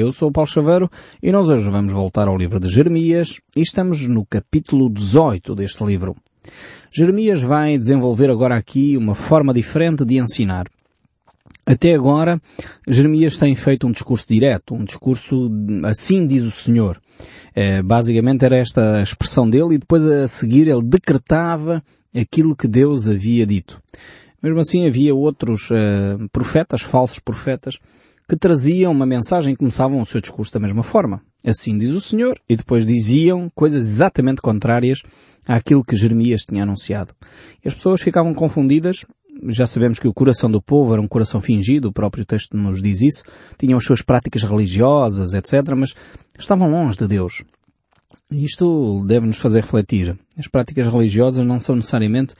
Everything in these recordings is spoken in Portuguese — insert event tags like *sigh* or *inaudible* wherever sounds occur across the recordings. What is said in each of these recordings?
Eu sou o Paulo Chaveiro e nós hoje vamos voltar ao livro de Jeremias e estamos no capítulo 18 deste livro. Jeremias vai desenvolver agora aqui uma forma diferente de ensinar. Até agora, Jeremias tem feito um discurso direto, um discurso assim diz o Senhor. É, basicamente era esta a expressão dele e depois a seguir ele decretava aquilo que Deus havia dito. Mesmo assim havia outros uh, profetas, falsos profetas, que traziam uma mensagem e começavam o seu discurso da mesma forma. Assim diz o Senhor, e depois diziam coisas exatamente contrárias àquilo que Jeremias tinha anunciado. E as pessoas ficavam confundidas, já sabemos que o coração do povo era um coração fingido, o próprio texto nos diz isso, tinham as suas práticas religiosas, etc., mas estavam longe de Deus. Isto deve nos fazer refletir. As práticas religiosas não são necessariamente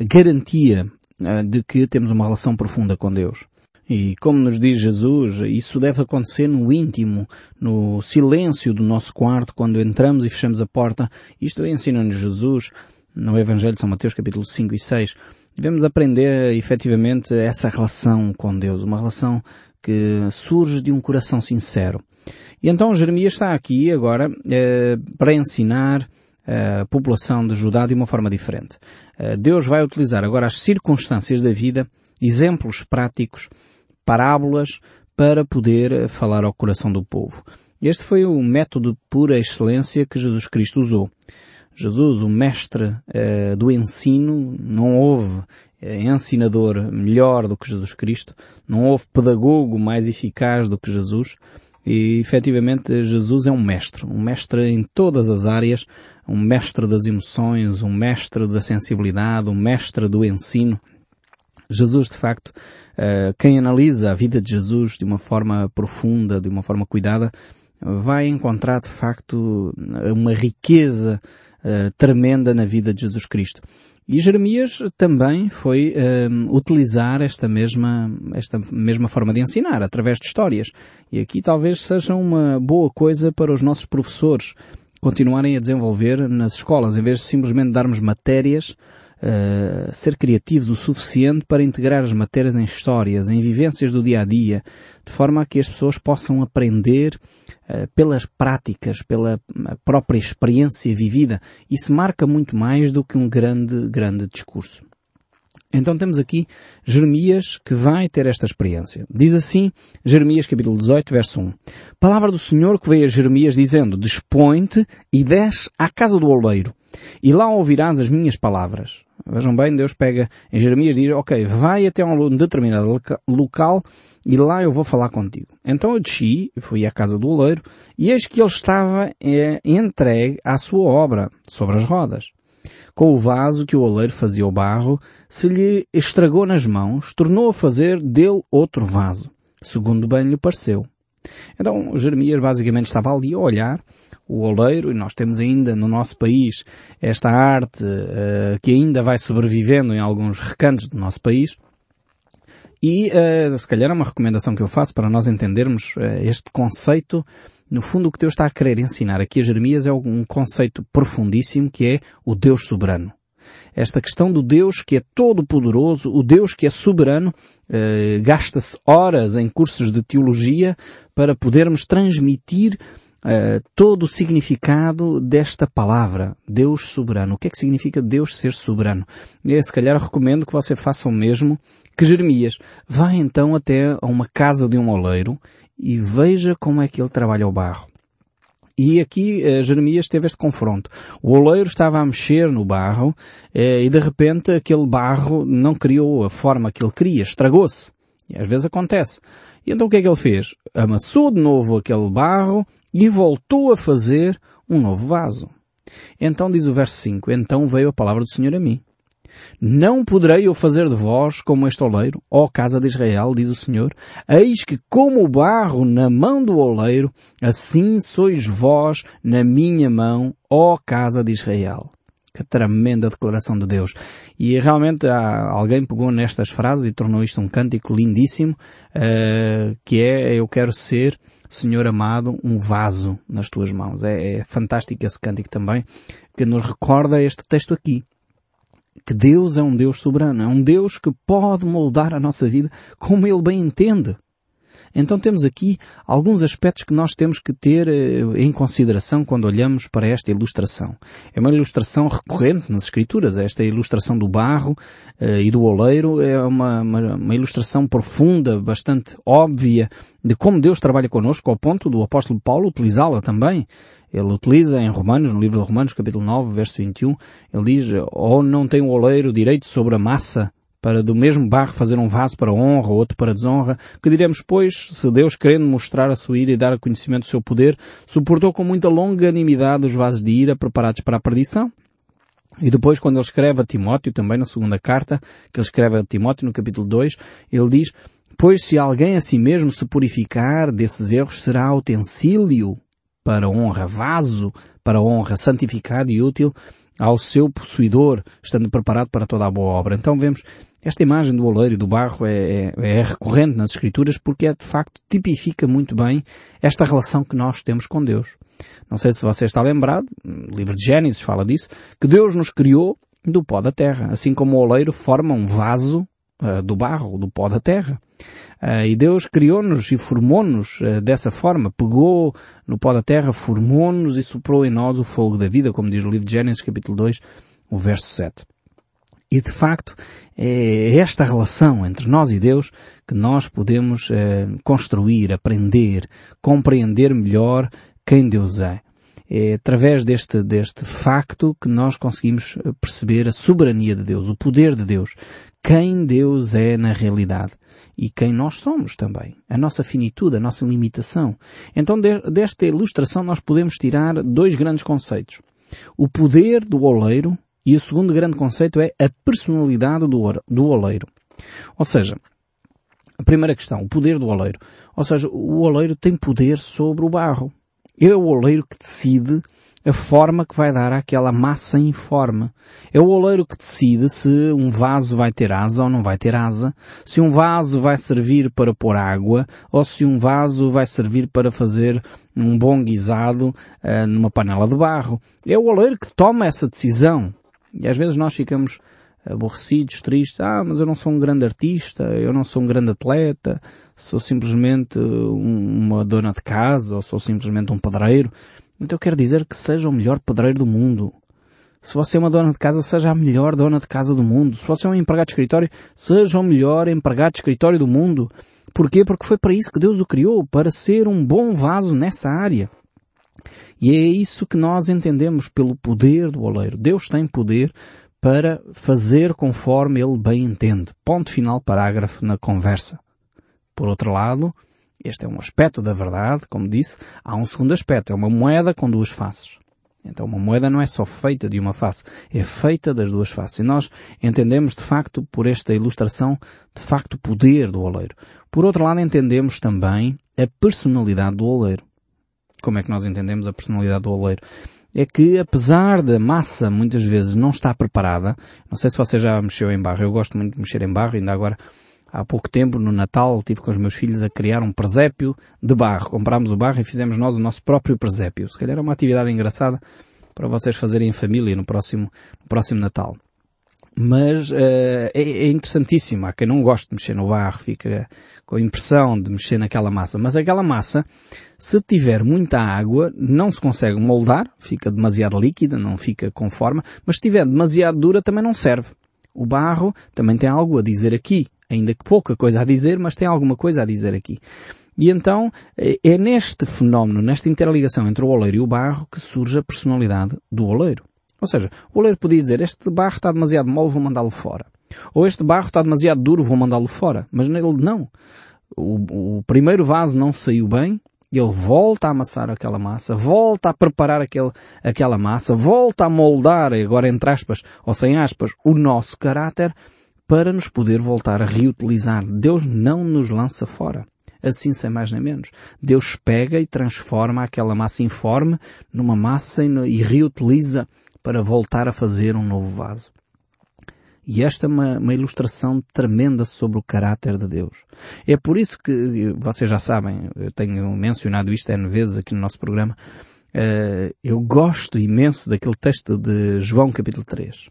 a garantia eh, de que temos uma relação profunda com Deus. E como nos diz Jesus, isso deve acontecer no íntimo, no silêncio do nosso quarto, quando entramos e fechamos a porta. Isto ensina-nos Jesus no Evangelho de São Mateus, capítulo 5 e 6. Devemos aprender efetivamente essa relação com Deus, uma relação que surge de um coração sincero. E então Jeremias está aqui agora eh, para ensinar a população de Judá de uma forma diferente. Eh, Deus vai utilizar agora as circunstâncias da vida, exemplos práticos, parábolas, para poder eh, falar ao coração do povo. Este foi o método pura excelência que Jesus Cristo usou. Jesus, o mestre eh, do ensino, não houve ensinador melhor do que Jesus Cristo, não houve pedagogo mais eficaz do que Jesus, e efetivamente Jesus é um mestre, um mestre em todas as áreas, um mestre das emoções, um mestre da sensibilidade, um mestre do ensino. Jesus, de facto, eh, quem analisa a vida de Jesus de uma forma profunda, de uma forma cuidada, vai encontrar de facto uma riqueza eh, tremenda na vida de Jesus Cristo. E Jeremias também foi um, utilizar esta mesma, esta mesma forma de ensinar, através de histórias. E aqui talvez seja uma boa coisa para os nossos professores continuarem a desenvolver nas escolas, em vez de simplesmente darmos matérias, uh, ser criativos o suficiente para integrar as matérias em histórias, em vivências do dia a dia, de forma a que as pessoas possam aprender uh, pelas práticas, pela própria experiência vivida. Isso marca muito mais do que um grande, grande discurso. Então temos aqui Jeremias que vai ter esta experiência. Diz assim, Jeremias capítulo 18, verso 1. Palavra do Senhor que veio a Jeremias dizendo, Dispõe-te e desce à casa do oleiro, e lá ouvirás as minhas palavras. Vejam bem, Deus pega em Jeremias e diz, ok, vai até um determinado local e lá eu vou falar contigo. Então eu desci, fui à casa do oleiro, e eis que ele estava é, entregue à sua obra, sobre as rodas. Com o vaso que o oleiro fazia o barro, se lhe estragou nas mãos, tornou a fazer dele outro vaso, segundo bem lhe pareceu. Então Jeremias basicamente estava ali a olhar o oleiro, e nós temos ainda no nosso país esta arte uh, que ainda vai sobrevivendo em alguns recantos do nosso país. E uh, se calhar é uma recomendação que eu faço para nós entendermos uh, este conceito. No fundo o que Deus está a querer ensinar aqui a Jeremias é um conceito profundíssimo que é o Deus soberano. Esta questão do Deus que é todo poderoso, o Deus que é soberano, gasta-se horas em cursos de teologia para podermos transmitir todo o significado desta palavra, Deus soberano. O que é que significa Deus ser soberano? E se calhar recomendo que você faça o mesmo que Jeremias. Vá então até a uma casa de um oleiro e veja como é que ele trabalha o barro. E aqui uh, Jeremias teve este confronto. O oleiro estava a mexer no barro uh, e de repente aquele barro não criou a forma que ele queria, estragou-se. E às vezes acontece. E então o que é que ele fez? Amassou de novo aquele barro e voltou a fazer um novo vaso. Então diz o verso 5, então veio a palavra do Senhor a mim. Não poderei eu fazer de vós como este oleiro, ó casa de Israel, diz o Senhor, eis que como o barro na mão do oleiro, assim sois vós na minha mão, ó casa de Israel. Que tremenda declaração de Deus. E realmente há, alguém pegou nestas frases e tornou isto um cântico lindíssimo, uh, que é, eu quero ser Senhor amado, um vaso nas tuas mãos. É, é fantástico esse cântico também, que nos recorda este texto aqui. Que Deus é um Deus soberano, é um Deus que pode moldar a nossa vida como Ele bem entende. Então temos aqui alguns aspectos que nós temos que ter eh, em consideração quando olhamos para esta ilustração. É uma ilustração recorrente nas Escrituras, esta ilustração do barro eh, e do oleiro é uma, uma, uma ilustração profunda, bastante óbvia de como Deus trabalha connosco, ao ponto do apóstolo Paulo utilizá-la também. Ele utiliza em Romanos, no livro de Romanos, capítulo 9, verso 21, ele diz, ou não tem o oleiro direito sobre a massa para do mesmo barro fazer um vaso para honra, outro para desonra, que diremos, pois, se Deus, querendo mostrar a sua ira e dar a conhecimento do seu poder, suportou com muita longanimidade os vasos de ira preparados para a perdição? E depois, quando ele escreve a Timóteo, também na segunda carta, que ele escreve a Timóteo no capítulo 2, ele diz, pois se alguém a si mesmo se purificar desses erros, será utensílio para honra, vaso para honra, santificado e útil ao seu possuidor, estando preparado para toda a boa obra. Então vemos esta imagem do oleiro e do barro é, é, é, recorrente nas Escrituras porque é de facto tipifica muito bem esta relação que nós temos com Deus. Não sei se você está lembrado, o livro de Gênesis fala disso, que Deus nos criou do pó da terra, assim como o oleiro forma um vaso do barro, do pó da terra. Uh, e Deus criou-nos e formou-nos uh, dessa forma, pegou no pó da terra, formou-nos e soprou em nós o fogo da vida, como diz o livro de Gênesis capítulo 2, o verso 7. E de facto é esta relação entre nós e Deus que nós podemos eh, construir, aprender, compreender melhor quem Deus é. É através deste, deste facto que nós conseguimos eh, perceber a soberania de Deus, o poder de Deus, quem Deus é na realidade e quem nós somos também, a nossa finitude, a nossa limitação. Então de, desta ilustração nós podemos tirar dois grandes conceitos. O poder do oleiro e o segundo grande conceito é a personalidade do oleiro. Ou seja, a primeira questão, o poder do oleiro. Ou seja, o oleiro tem poder sobre o barro. É o oleiro que decide a forma que vai dar àquela massa informe. É o oleiro que decide se um vaso vai ter asa ou não vai ter asa, se um vaso vai servir para pôr água ou se um vaso vai servir para fazer um bom guisado uh, numa panela de barro. É o oleiro que toma essa decisão. E às vezes nós ficamos aborrecidos, tristes, ah, mas eu não sou um grande artista, eu não sou um grande atleta, sou simplesmente uma dona de casa, ou sou simplesmente um pedreiro. Então quero dizer que seja o melhor pedreiro do mundo. Se você é uma dona de casa, seja a melhor dona de casa do mundo. Se você é um empregado de escritório, seja o melhor empregado de escritório do mundo. Porquê? Porque foi para isso que Deus o criou, para ser um bom vaso nessa área. E é isso que nós entendemos pelo poder do oleiro. Deus tem poder para fazer conforme ele bem entende. Ponto final parágrafo na conversa. Por outro lado, este é um aspecto da verdade, como disse, há um segundo aspecto, é uma moeda com duas faces. Então uma moeda não é só feita de uma face, é feita das duas faces. E nós entendemos de facto, por esta ilustração, de facto o poder do oleiro. Por outro lado, entendemos também a personalidade do oleiro. Como é que nós entendemos a personalidade do oleiro? É que apesar da massa muitas vezes não estar preparada, não sei se você já mexeu em barro, eu gosto muito de mexer em barro, ainda agora há pouco tempo, no Natal, tive com os meus filhos a criar um presépio de barro. Comprámos o barro e fizemos nós o nosso próprio presépio. Se calhar é uma atividade engraçada para vocês fazerem em família no próximo, no próximo Natal. Mas uh, é, é interessantíssimo. Há quem não gosta de mexer no barro, fica com a impressão de mexer naquela massa. Mas aquela massa, se tiver muita água, não se consegue moldar, fica demasiado líquida, não fica com forma, mas se tiver demasiado dura também não serve. O barro também tem algo a dizer aqui, ainda que pouca coisa a dizer, mas tem alguma coisa a dizer aqui. E então é, é neste fenómeno, nesta interligação entre o oleiro e o barro que surge a personalidade do oleiro. Ou seja, o oleiro podia dizer, este barro está demasiado mole, vou mandá-lo fora. Ou este barro está demasiado duro, vou mandá-lo fora. Mas nele não. O, o, primeiro vaso não saiu bem, ele volta a amassar aquela massa, volta a preparar aquele, aquela massa, volta a moldar, agora entre aspas, ou sem aspas, o nosso caráter, para nos poder voltar a reutilizar. Deus não nos lança fora. Assim sem mais nem menos. Deus pega e transforma aquela massa informe numa massa e reutiliza para voltar a fazer um novo vaso. E esta é uma, uma, ilustração tremenda sobre o caráter de Deus. É por isso que, vocês já sabem, eu tenho mencionado isto N vezes aqui no nosso programa, uh, eu gosto imenso daquele texto de João capítulo 3,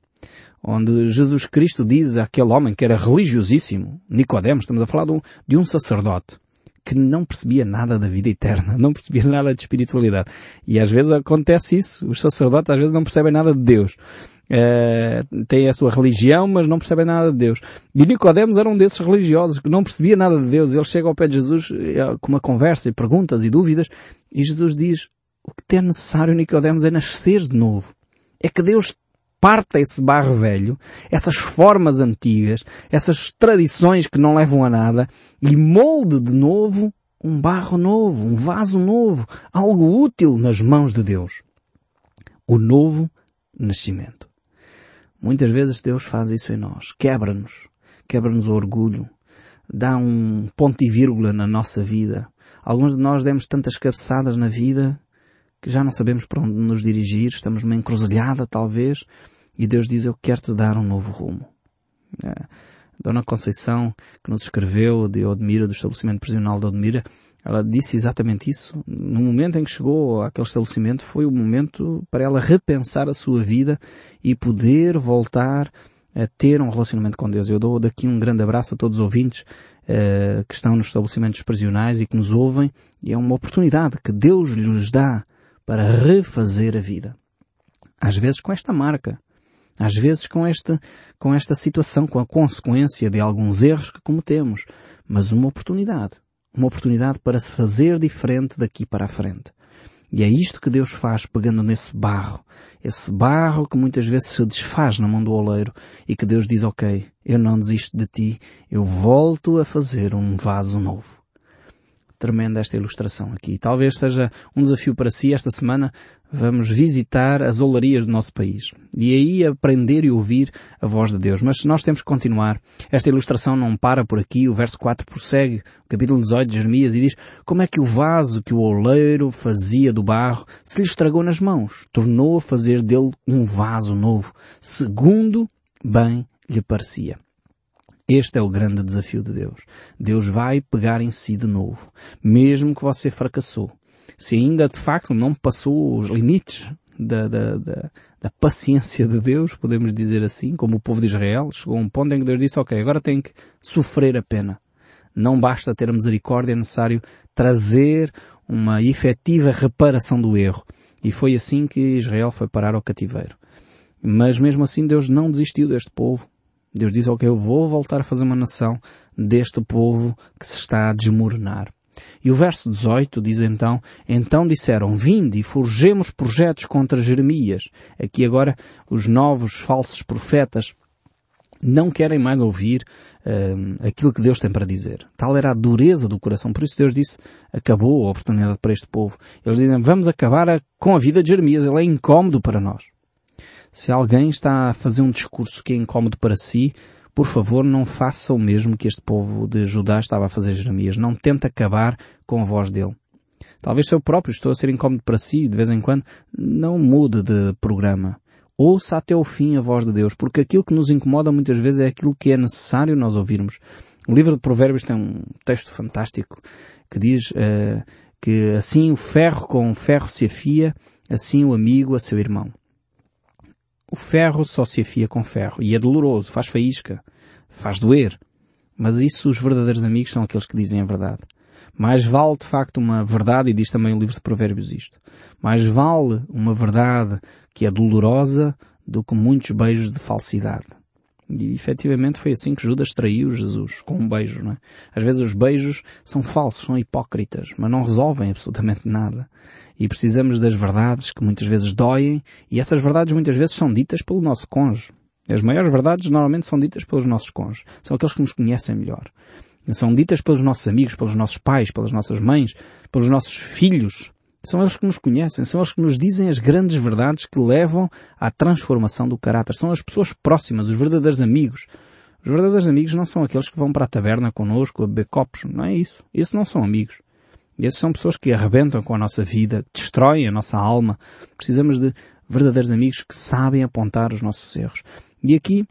onde Jesus Cristo diz àquele homem que era religiosíssimo, Nicodemos, estamos a falar de um, de um sacerdote, que não percebia nada da vida eterna, *laughs* não percebia nada de espiritualidade. E às vezes acontece isso. Os sacerdotes às vezes não percebem nada de Deus. Uh, têm a sua religião, mas não percebem nada de Deus. E Nicodemos era um desses religiosos que não percebia nada de Deus. Ele chega ao pé de Jesus uh, com uma conversa e perguntas e dúvidas, e Jesus diz, o que é necessário, Nicodemos, é nascer de novo. É que Deus parta esse barro velho, essas formas antigas, essas tradições que não levam a nada, e molde de novo um barro novo, um vaso novo, algo útil nas mãos de Deus. O novo nascimento. Muitas vezes Deus faz isso em nós. Quebra-nos. Quebra-nos o orgulho. Dá um ponto e vírgula na nossa vida. Alguns de nós demos tantas cabeçadas na vida que já não sabemos para onde nos dirigir, estamos numa encruzilhada talvez, e Deus diz, eu quero te dar um novo rumo. É. Dona Conceição, que nos escreveu de Odmira, do estabelecimento prisional de Odmira, ela disse exatamente isso. No momento em que chegou àquele estabelecimento, foi o momento para ela repensar a sua vida e poder voltar a ter um relacionamento com Deus. Eu dou daqui um grande abraço a todos os ouvintes uh, que estão nos estabelecimentos prisionais e que nos ouvem. E é uma oportunidade que Deus lhes dá para refazer a vida. Às vezes com esta marca. Às vezes com esta, com esta situação, com a consequência de alguns erros que cometemos. Mas uma oportunidade uma oportunidade para se fazer diferente daqui para a frente. E é isto que Deus faz pegando nesse barro. Esse barro que muitas vezes se desfaz na mão do oleiro e que Deus diz, ok, eu não desisto de ti, eu volto a fazer um vaso novo tremenda esta ilustração aqui. Talvez seja um desafio para si esta semana. Vamos visitar as olarias do nosso país. E aí aprender e ouvir a voz de Deus. Mas nós temos que continuar. Esta ilustração não para por aqui. O verso 4 prossegue, o capítulo 18 de Jeremias, e diz como é que o vaso que o oleiro fazia do barro se lhe estragou nas mãos. Tornou a fazer dele um vaso novo, segundo bem lhe parecia. Este é o grande desafio de Deus. Deus vai pegar em si de novo, mesmo que você fracassou. Se ainda de facto não passou os limites da, da, da, da, paciência de Deus, podemos dizer assim, como o povo de Israel, chegou a um ponto em que Deus disse, ok, agora tem que sofrer a pena. Não basta ter a misericórdia, é necessário trazer uma efetiva reparação do erro. E foi assim que Israel foi parar ao cativeiro. Mas mesmo assim Deus não desistiu deste povo. Deus diz, ok, eu vou voltar a fazer uma nação deste povo que se está a desmoronar. E o verso 18 diz então, então disseram, vinde e forjemos projetos contra Jeremias. Aqui agora os novos falsos profetas não querem mais ouvir uh, aquilo que Deus tem para dizer. Tal era a dureza do coração. Por isso Deus disse, acabou a oportunidade para este povo. Eles dizem, vamos acabar a, com a vida de Jeremias. Ele é incómodo para nós. Se alguém está a fazer um discurso que é incómodo para si, por favor, não faça o mesmo que este povo de Judá estava a fazer Jeremias. Não tente acabar com a voz dele. Talvez eu próprio estou a ser incómodo para si, de vez em quando, não mude de programa. Ouça até o fim a voz de Deus, porque aquilo que nos incomoda muitas vezes é aquilo que é necessário nós ouvirmos. O livro de Provérbios tem um texto fantástico que diz uh, que assim o ferro com o ferro se afia, assim o amigo a seu irmão. O ferro só se afia com ferro e é doloroso, faz faísca, faz doer. Mas isso os verdadeiros amigos são aqueles que dizem a verdade. Mais vale de facto uma verdade, e diz também o livro de Provérbios isto, mais vale uma verdade que é dolorosa do que muitos beijos de falsidade. E efetivamente foi assim que Judas traiu Jesus, com um beijo, não é? Às vezes os beijos são falsos, são hipócritas, mas não resolvem absolutamente nada. E precisamos das verdades que muitas vezes doem, e essas verdades muitas vezes são ditas pelo nosso cônjuge. As maiores verdades normalmente são ditas pelos nossos cônjuges. São aqueles que nos conhecem melhor. São ditas pelos nossos amigos, pelos nossos pais, pelas nossas mães, pelos nossos filhos. São eles que nos conhecem, são eles que nos dizem as grandes verdades que levam à transformação do caráter. São as pessoas próximas, os verdadeiros amigos. Os verdadeiros amigos não são aqueles que vão para a taberna connosco a beber copos. Não é isso. Esses não são amigos. Esses são pessoas que arrebentam com a nossa vida, destroem a nossa alma. Precisamos de verdadeiros amigos que sabem apontar os nossos erros. E aqui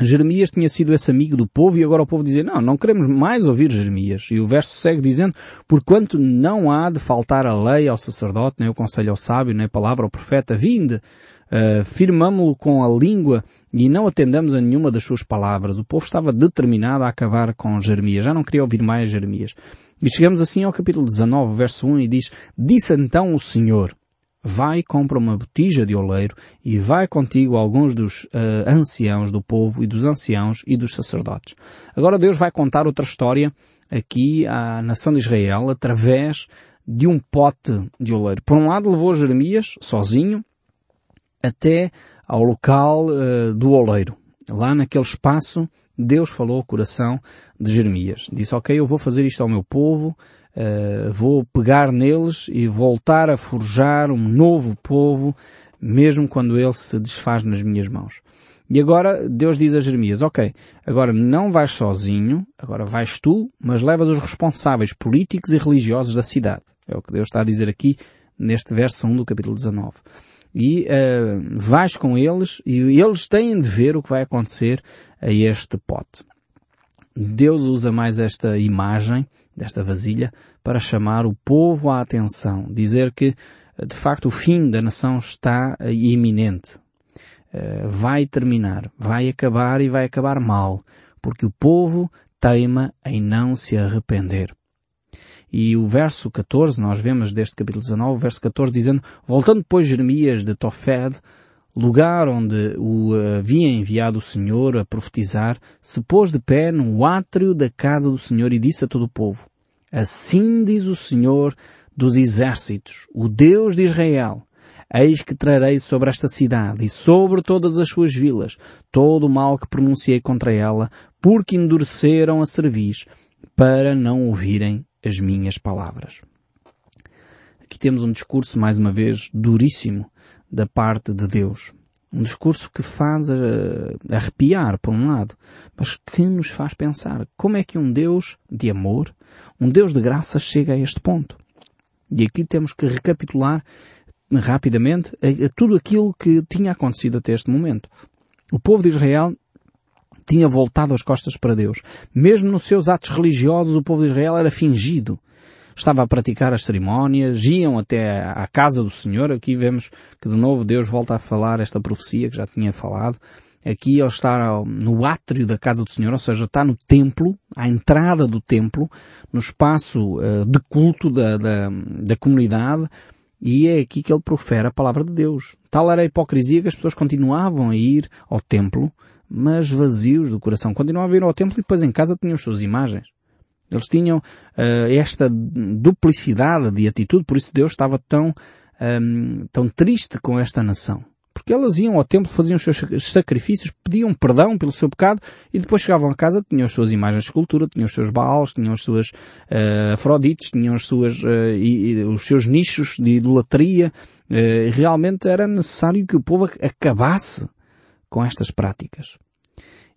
Jeremias tinha sido esse amigo do povo e agora o povo dizia, não, não queremos mais ouvir Jeremias. E o verso segue dizendo, porquanto não há de faltar a lei ao sacerdote, nem o conselho ao sábio, nem a palavra ao profeta, vinde, uh, firmamo-lo com a língua e não atendamos a nenhuma das suas palavras. O povo estava determinado a acabar com Jeremias. Já não queria ouvir mais Jeremias. E chegamos assim ao capítulo 19, verso 1 e diz, Disse então o Senhor, vai compra uma botija de oleiro e vai contigo alguns dos uh, anciãos do povo e dos anciãos e dos sacerdotes. Agora Deus vai contar outra história aqui à nação de Israel através de um pote de oleiro. Por um lado levou Jeremias, sozinho, até ao local uh, do oleiro. Lá naquele espaço, Deus falou ao coração de Jeremias. Disse, ok, eu vou fazer isto ao meu povo, uh, vou pegar neles e voltar a forjar um novo povo, mesmo quando ele se desfaz nas minhas mãos. E agora Deus diz a Jeremias, ok, agora não vais sozinho, agora vais tu, mas levas os responsáveis políticos e religiosos da cidade. É o que Deus está a dizer aqui neste verso 1 do capítulo 19. E uh, vais com eles e eles têm de ver o que vai acontecer a este pote. Deus usa mais esta imagem, desta vasilha, para chamar o povo à atenção. Dizer que, de facto, o fim da nação está iminente. Uh, vai terminar, vai acabar e vai acabar mal, porque o povo teima em não se arrepender. E o verso 14, nós vemos deste capítulo 19, o verso 14 dizendo, voltando depois Jeremias de Tofed, lugar onde o havia enviado o Senhor a profetizar, se pôs de pé no átrio da casa do Senhor e disse a todo o povo, Assim diz o Senhor dos exércitos, o Deus de Israel, Eis que trarei sobre esta cidade e sobre todas as suas vilas todo o mal que pronunciei contra ela, porque endureceram a cerviz para não ouvirem as minhas palavras. Aqui temos um discurso, mais uma vez, duríssimo da parte de Deus. Um discurso que faz uh, arrepiar, por um lado, mas que nos faz pensar como é que um Deus de amor, um Deus de graça chega a este ponto. E aqui temos que recapitular rapidamente a, a tudo aquilo que tinha acontecido até este momento. O povo de Israel tinha voltado as costas para Deus. Mesmo nos seus atos religiosos, o povo de Israel era fingido. Estava a praticar as cerimónias, iam até à casa do Senhor. Aqui vemos que de novo Deus volta a falar esta profecia que já tinha falado. Aqui ele está no átrio da casa do Senhor, ou seja, está no templo, à entrada do templo, no espaço uh, de culto da, da, da comunidade, e é aqui que ele profere a palavra de Deus. Tal era a hipocrisia que as pessoas continuavam a ir ao templo, mas vazios do coração. Continuavam a vir ao templo e depois em casa tinham as suas imagens. Eles tinham uh, esta duplicidade de atitude, por isso Deus estava tão, um, ehm, tão triste com esta nação. Porque elas iam ao templo, faziam os seus sacrifícios, pediam perdão pelo seu pecado e depois chegavam a casa, tinham as suas imagens de escultura, tinham os seus baals, tinham as suas uh, afrodites, tinham as suas, uh, e, e, os seus nichos de idolatria. Uh, realmente era necessário que o povo acabasse com estas práticas.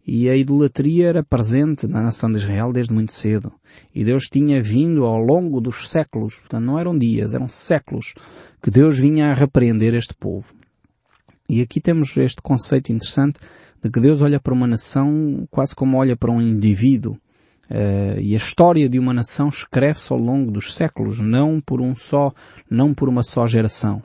E a idolatria era presente na nação de Israel desde muito cedo. E Deus tinha vindo ao longo dos séculos, portanto não eram dias, eram séculos, que Deus vinha a repreender este povo. E aqui temos este conceito interessante de que Deus olha para uma nação quase como olha para um indivíduo. Uh, e a história de uma nação escreve-se ao longo dos séculos, não por um só, não por uma só geração.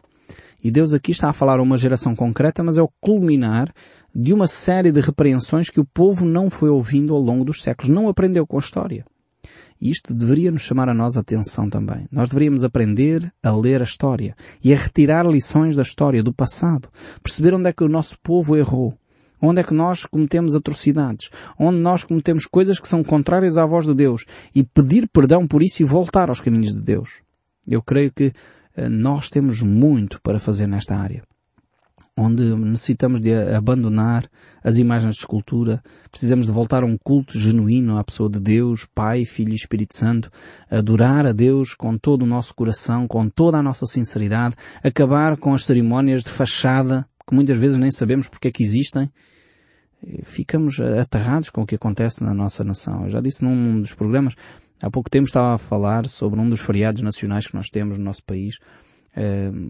E Deus aqui está a falar uma geração concreta, mas é o culminar de uma série de repreensões que o povo não foi ouvindo ao longo dos séculos, não aprendeu com a história. E isto deveria nos chamar a nós a atenção também. Nós deveríamos aprender a ler a história e a retirar lições da história, do passado. Perceber onde é que o nosso povo errou. Onde é que nós cometemos atrocidades. Onde nós cometemos coisas que são contrárias à voz de Deus. E pedir perdão por isso e voltar aos caminhos de Deus. Eu creio que eh, nós temos muito para fazer nesta área onde necessitamos de abandonar as imagens de escultura, precisamos de voltar a um culto genuíno à pessoa de Deus, Pai, Filho e Espírito Santo, adorar a Deus com todo o nosso coração, com toda a nossa sinceridade, acabar com as cerimónias de fachada, que muitas vezes nem sabemos porque é que existem, ficamos aterrados com o que acontece na nossa nação. Eu já disse num dos programas, há pouco tempo estava a falar sobre um dos feriados nacionais que nós temos no nosso país,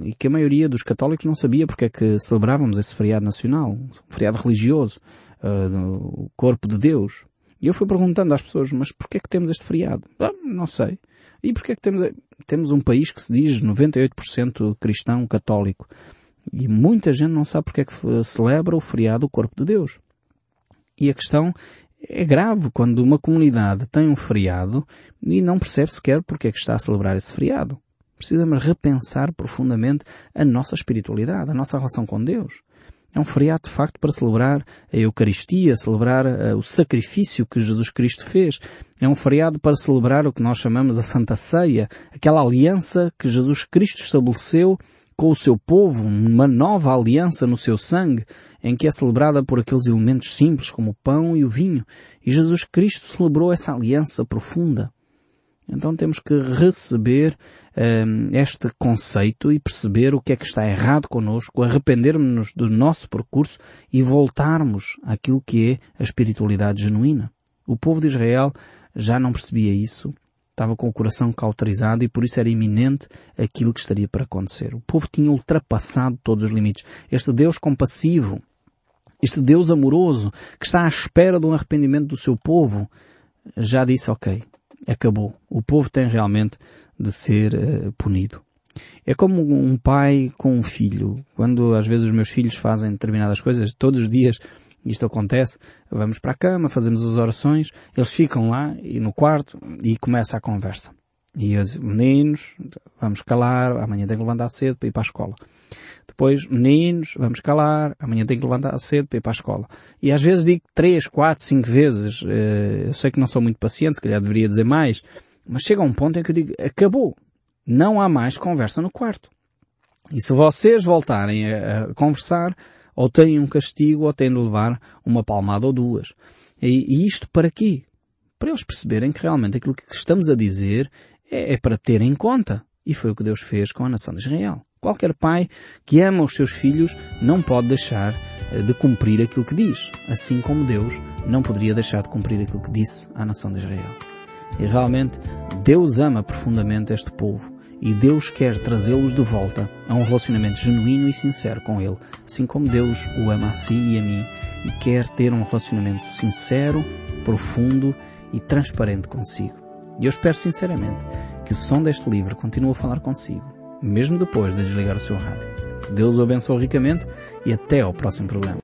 e que a maioria dos católicos não sabia porque é que celebrávamos esse feriado nacional, um feriado religioso, uh, o corpo de Deus. E eu fui perguntando às pessoas, mas porquê é que temos este feriado? Ah, não sei. E porquê é que temos, temos um país que se diz 98% cristão católico? E muita gente não sabe porque é que celebra o feriado o corpo de Deus. E a questão é grave quando uma comunidade tem um feriado e não percebe sequer porque é que está a celebrar esse feriado. Precisamos repensar profundamente a nossa espiritualidade, a nossa relação com Deus. É um feriado de facto para celebrar a Eucaristia, celebrar uh, o sacrifício que Jesus Cristo fez. É um feriado para celebrar o que nós chamamos a Santa Ceia, aquela aliança que Jesus Cristo estabeleceu com o seu povo, uma nova aliança no seu sangue, em que é celebrada por aqueles elementos simples como o pão e o vinho. E Jesus Cristo celebrou essa aliança profunda. Então temos que receber um, este conceito e perceber o que é que está errado connosco, arrependermos-nos do nosso percurso e voltarmos àquilo que é a espiritualidade genuína. O povo de Israel já não percebia isso, estava com o coração cauterizado e por isso era iminente aquilo que estaria para acontecer. O povo tinha ultrapassado todos os limites. Este Deus compassivo, este Deus amoroso, que está à espera de um arrependimento do seu povo, já disse, ok, acabou. O povo tem realmente de ser uh, punido. É como um pai com um filho. Quando às vezes os meus filhos fazem determinadas coisas, todos os dias isto acontece, vamos para a cama, fazemos as orações, eles ficam lá e no quarto e começa a conversa. E os meninos, vamos calar, amanhã tenho que levantar cedo para ir para a escola. Depois, meninos, vamos calar, amanhã tenho que levantar cedo para ir para a escola. E às vezes digo três, quatro, cinco vezes, eh, eu sei que não sou muito paciente, se calhar deveria dizer mais, mas chega um ponto em que eu digo, acabou. Não há mais conversa no quarto. E se vocês voltarem a, a conversar, ou têm um castigo, ou têm de levar uma palmada ou duas. E, e isto para quê? Para eles perceberem que realmente aquilo que estamos a dizer é, é para ter em conta. E foi o que Deus fez com a nação de Israel. Qualquer pai que ama os seus filhos não pode deixar eh, de cumprir aquilo que diz, assim como Deus não poderia deixar de cumprir aquilo que disse à nação de Israel. E realmente Deus ama profundamente este povo e Deus quer trazê-los de volta a um relacionamento genuíno e sincero com Ele, assim como Deus o ama a si e a mim e quer ter um relacionamento sincero, profundo e transparente consigo. E eu espero sinceramente que o som deste livro continue a falar consigo, mesmo depois de desligar o seu rádio. Deus o abençoe ricamente e até ao próximo programa.